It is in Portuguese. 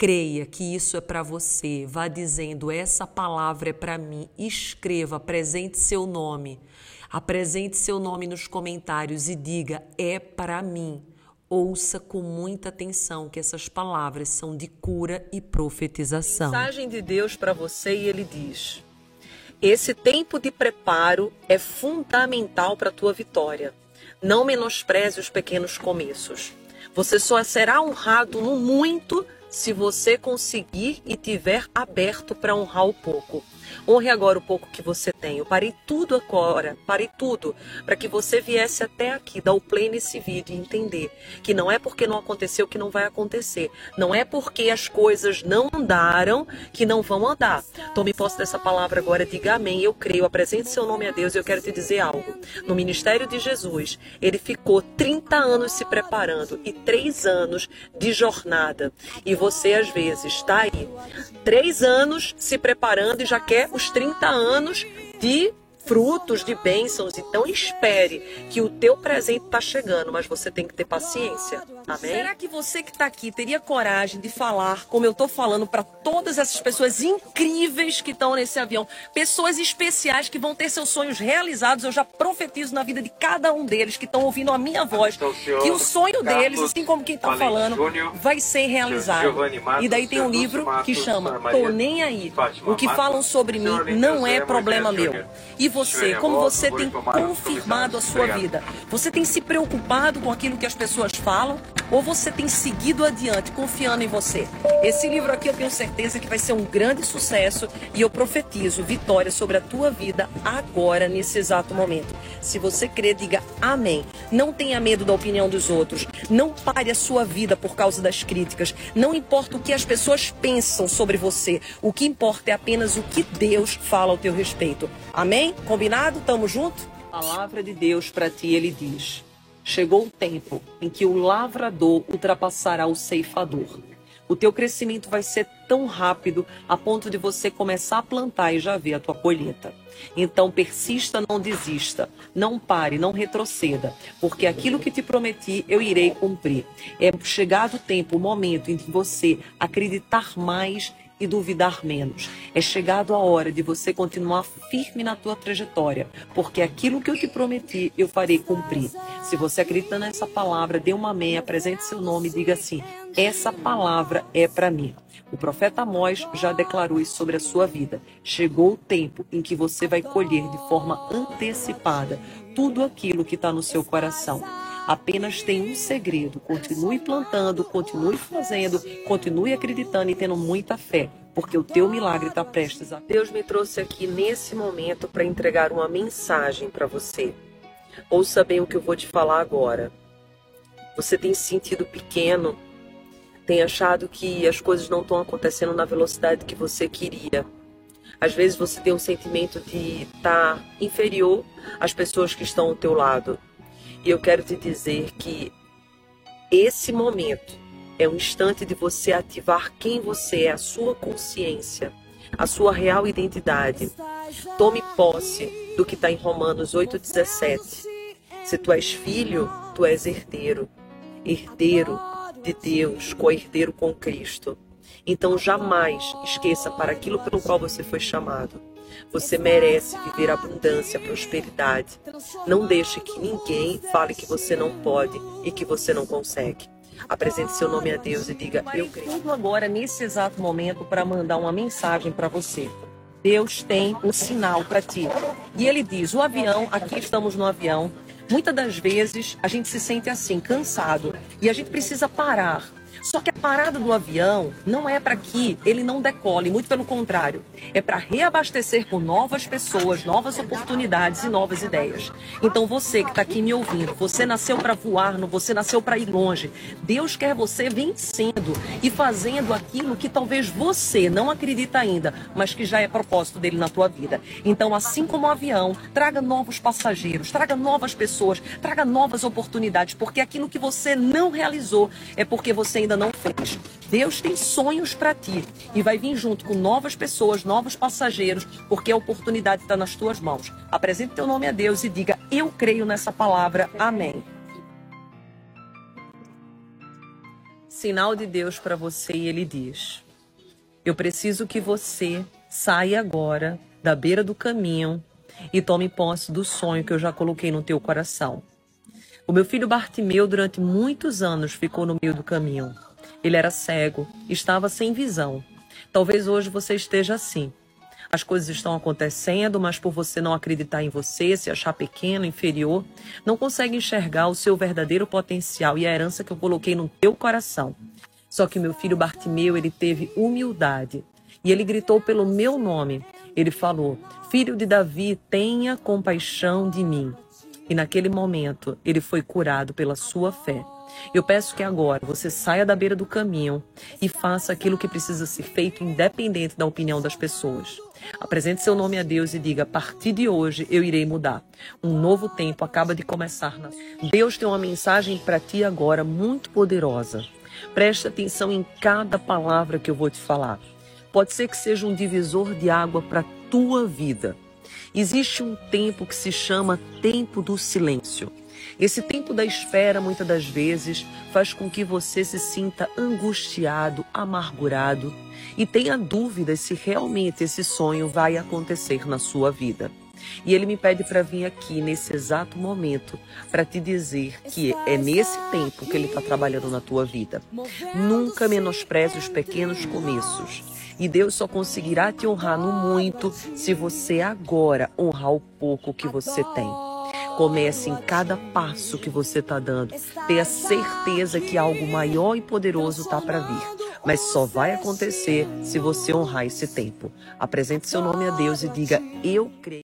creia que isso é para você. Vá dizendo: essa palavra é para mim. Escreva, apresente seu nome. Apresente seu nome nos comentários e diga: é para mim. Ouça com muita atenção que essas palavras são de cura e profetização. Mensagem de Deus para você e ele diz: esse tempo de preparo é fundamental para a tua vitória. Não menospreze os pequenos começos. Você só será honrado no muito se você conseguir e tiver aberto para honrar o pouco. Honre agora o pouco que você tem. Eu parei tudo agora, parei tudo, para que você viesse até aqui, dar o play nesse vídeo e entender que não é porque não aconteceu que não vai acontecer. Não é porque as coisas não andaram que não vão andar. Tome posse dessa palavra agora, diga amém. Eu creio, apresente seu nome a Deus e eu quero te dizer algo. No ministério de Jesus, ele ficou 30 anos se preparando e 3 anos de jornada. E você, às vezes, está aí, 3 anos se preparando e já quer os 30 anos de frutos de bênçãos. Então espere que o teu presente está chegando, mas você tem que ter paciência. Será que você que está aqui teria coragem de falar como eu estou falando para todas essas pessoas incríveis que estão nesse avião? Pessoas especiais que vão ter seus sonhos realizados. Eu já profetizo na vida de cada um deles que estão ouvindo a minha voz que o sonho deles, assim como quem está falando, vai ser realizado. E daí tem um livro que chama Tô Nem Aí. O que falam sobre mim não é problema meu. E você, como você tem confirmado a sua vida? Você tem se preocupado com aquilo que as pessoas falam? Ou você tem seguido adiante, confiando em você? Esse livro aqui eu tenho certeza que vai ser um grande sucesso e eu profetizo vitória sobre a tua vida agora, nesse exato momento. Se você crer, diga amém. Não tenha medo da opinião dos outros. Não pare a sua vida por causa das críticas. Não importa o que as pessoas pensam sobre você. O que importa é apenas o que Deus fala ao teu respeito. Amém? Combinado? Tamo junto? A palavra de Deus para ti, ele diz: Chegou o tempo em que o lavrador ultrapassará o ceifador. O teu crescimento vai ser tão rápido a ponto de você começar a plantar e já ver a tua colheita. Então persista, não desista, não pare, não retroceda, porque aquilo que te prometi eu irei cumprir. É chegado o tempo, o momento em que você acreditar mais e duvidar menos. É chegado a hora de você continuar firme na tua trajetória, porque aquilo que eu te prometi eu farei cumprir. Se você acredita nessa palavra, dê uma amém, apresente seu nome e diga assim: essa palavra é para mim. O profeta Amós já declarou isso sobre a sua vida. Chegou o tempo em que você vai colher de forma antecipada tudo aquilo que está no seu coração. Apenas tem um segredo: continue plantando, continue fazendo, continue acreditando e tendo muita fé, porque o teu milagre está prestes a. Deus me trouxe aqui nesse momento para entregar uma mensagem para você. Ouça bem o que eu vou te falar agora. Você tem se sentido pequeno, tem achado que as coisas não estão acontecendo na velocidade que você queria. Às vezes você tem um sentimento de estar tá inferior às pessoas que estão ao teu lado. E eu quero te dizer que esse momento é um instante de você ativar quem você é, a sua consciência, a sua real identidade. Tome posse do que está em Romanos 8,17. Se tu és filho, tu és herdeiro, herdeiro de Deus, co-herdeiro com Cristo. Então jamais esqueça para aquilo pelo qual você foi chamado. Você merece viver abundância, prosperidade. Não deixe que ninguém fale que você não pode e que você não consegue. Apresente seu nome a Deus e diga: Eu creio. Agora, nesse exato momento, para mandar uma mensagem para você. Deus tem um sinal para ti. E ele diz: O avião, aqui estamos no avião. Muitas das vezes a gente se sente assim, cansado. E a gente precisa parar Só que a parada do avião não é para que ele não decole, muito pelo contrário, é para reabastecer com novas pessoas, novas oportunidades e novas ideias. Então você que está aqui me ouvindo, você nasceu para voar, você nasceu para ir longe. Deus quer você vencendo e fazendo aquilo que talvez você não acredita ainda, mas que já é propósito dele na tua vida. Então, assim como o avião, traga novos passageiros, traga novas pessoas, traga novas oportunidades, porque aquilo que você não realizou é porque você ainda não fez. Deus tem sonhos para ti e vai vir junto com novas pessoas, novos passageiros, porque a oportunidade está nas tuas mãos. Apresente teu nome a Deus e diga: Eu creio nessa palavra. Amém. Sinal de Deus para você e ele diz: Eu preciso que você saia agora da beira do caminho e tome posse do sonho que eu já coloquei no teu coração. O meu filho Bartimeu, durante muitos anos, ficou no meio do caminho. Ele era cego, estava sem visão. Talvez hoje você esteja assim. As coisas estão acontecendo, mas por você não acreditar em você, se achar pequeno, inferior, não consegue enxergar o seu verdadeiro potencial e a herança que eu coloquei no teu coração. Só que meu filho Bartimeu, ele teve humildade e ele gritou pelo meu nome. Ele falou: Filho de Davi, tenha compaixão de mim. E naquele momento ele foi curado pela sua fé. Eu peço que agora você saia da beira do caminho e faça aquilo que precisa ser feito, independente da opinião das pessoas. Apresente seu nome a Deus e diga: a partir de hoje eu irei mudar. Um novo tempo acaba de começar. Na... Deus tem uma mensagem para ti agora muito poderosa. Preste atenção em cada palavra que eu vou te falar. Pode ser que seja um divisor de água para tua vida. Existe um tempo que se chama tempo do silêncio. Esse tempo da espera, muitas das vezes, faz com que você se sinta angustiado, amargurado e tenha dúvidas se realmente esse sonho vai acontecer na sua vida. E ele me pede para vir aqui nesse exato momento para te dizer que é nesse tempo que ele está trabalhando na tua vida. Nunca menospreze os pequenos começos. E Deus só conseguirá te honrar no muito se você agora honrar o pouco que você tem. Comece em cada passo que você está dando. Tenha certeza que algo maior e poderoso está para vir. Mas só vai acontecer se você honrar esse tempo. Apresente seu nome a Deus e diga: Eu creio.